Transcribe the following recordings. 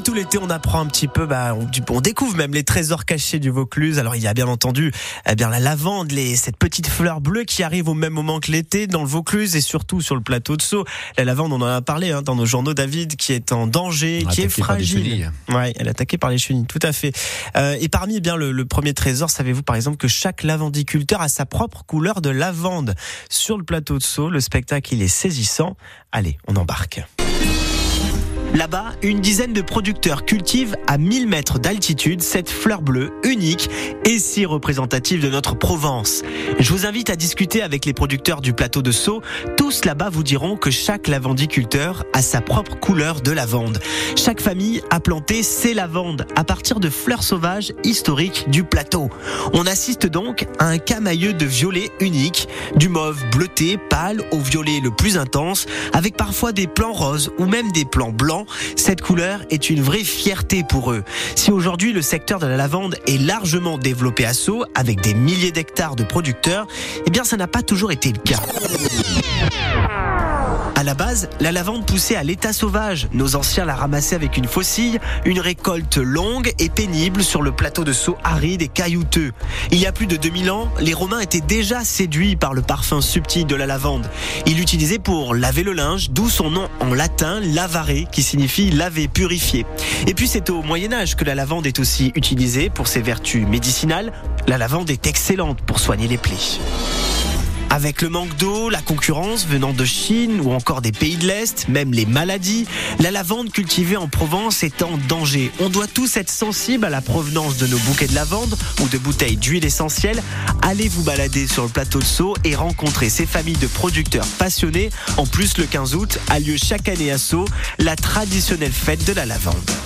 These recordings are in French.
Et tout l'été, on apprend un petit peu, bah, on, découvre même les trésors cachés du Vaucluse. Alors il y a bien entendu, eh bien la lavande, les, cette petite fleur bleue qui arrive au même moment que l'été dans le Vaucluse et surtout sur le plateau de Sceaux. La lavande, on en a parlé hein, dans nos journaux, David, qui est en danger, qui est fragile. Ouais, elle est attaquée par les chenilles, tout à fait. Euh, et parmi eh bien le, le premier trésor, savez-vous par exemple que chaque lavandiculteur a sa propre couleur de lavande sur le plateau de Sceaux. Le spectacle, il est saisissant. Allez, on embarque. Là-bas, une dizaine de producteurs cultivent à 1000 mètres d'altitude cette fleur bleue unique et si représentative de notre Provence. Je vous invite à discuter avec les producteurs du plateau de Sceaux. Tous là-bas vous diront que chaque lavandiculteur a sa propre couleur de lavande. Chaque famille a planté ses lavandes à partir de fleurs sauvages historiques du plateau. On assiste donc à un camailleux de violet unique, du mauve bleuté pâle au violet le plus intense, avec parfois des plants roses ou même des plants blancs cette couleur est une vraie fierté pour eux. Si aujourd'hui le secteur de la lavande est largement développé à Sceaux, avec des milliers d'hectares de producteurs, eh bien ça n'a pas toujours été le cas. À la base, la lavande poussait à l'état sauvage. Nos anciens la ramassaient avec une faucille, une récolte longue et pénible sur le plateau de Sceaux aride et caillouteux. Il y a plus de 2000 ans, les Romains étaient déjà séduits par le parfum subtil de la lavande. Ils l'utilisaient pour laver le linge, d'où son nom en latin lavare, qui signifie laver, purifier. Et puis c'est au Moyen Âge que la lavande est aussi utilisée pour ses vertus médicinales. La lavande est excellente pour soigner les plaies. Avec le manque d'eau, la concurrence venant de Chine ou encore des pays de l'Est, même les maladies, la lavande cultivée en Provence est en danger. On doit tous être sensibles à la provenance de nos bouquets de lavande ou de bouteilles d'huile essentielle. Allez vous balader sur le plateau de Sceaux et rencontrer ces familles de producteurs passionnés. En plus, le 15 août a lieu chaque année à Sceaux la traditionnelle fête de la lavande.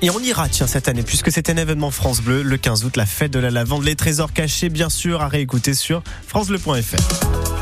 Et on ira, tiens, cette année, puisque c'est un événement France Bleu, le 15 août, la fête de la lavande, les trésors cachés, bien sûr, à réécouter sur FranceBleu.fr.